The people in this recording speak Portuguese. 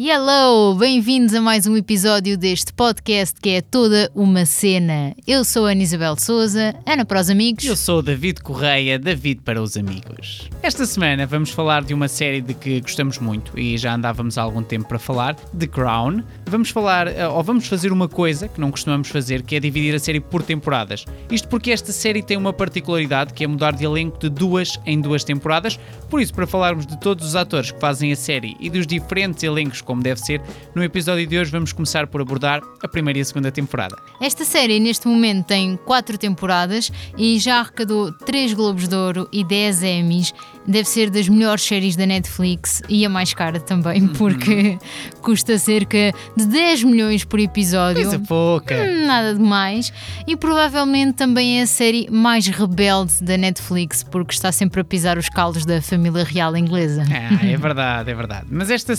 Hello! Bem-vindos a mais um episódio deste podcast que é toda uma cena. Eu sou a Ana Isabel Souza, Ana para os amigos. Eu sou o David Correia, David para os amigos. Esta semana vamos falar de uma série de que gostamos muito e já andávamos há algum tempo para falar, The Crown. Vamos falar, eh, ou vamos fazer uma coisa que não costumamos fazer, que é dividir a série por temporadas. Isto porque esta série tem uma particularidade que é mudar de elenco de duas em duas temporadas. Por isso, para falarmos de todos os atores que fazem a série e dos diferentes elencos como deve ser, no episódio de hoje vamos começar por abordar a primeira e a segunda temporada. Esta série neste momento tem quatro temporadas e já arrecadou 3 Globos de Ouro e 10 Emmys. Deve ser das melhores séries da Netflix e a mais cara também, porque custa cerca de 10 milhões por episódio. Coisa pouca. Hum, Nada demais. E provavelmente também é a série mais rebelde da Netflix, porque está sempre a pisar os caldos da família real inglesa. Ah, é verdade, é verdade. Mas esta série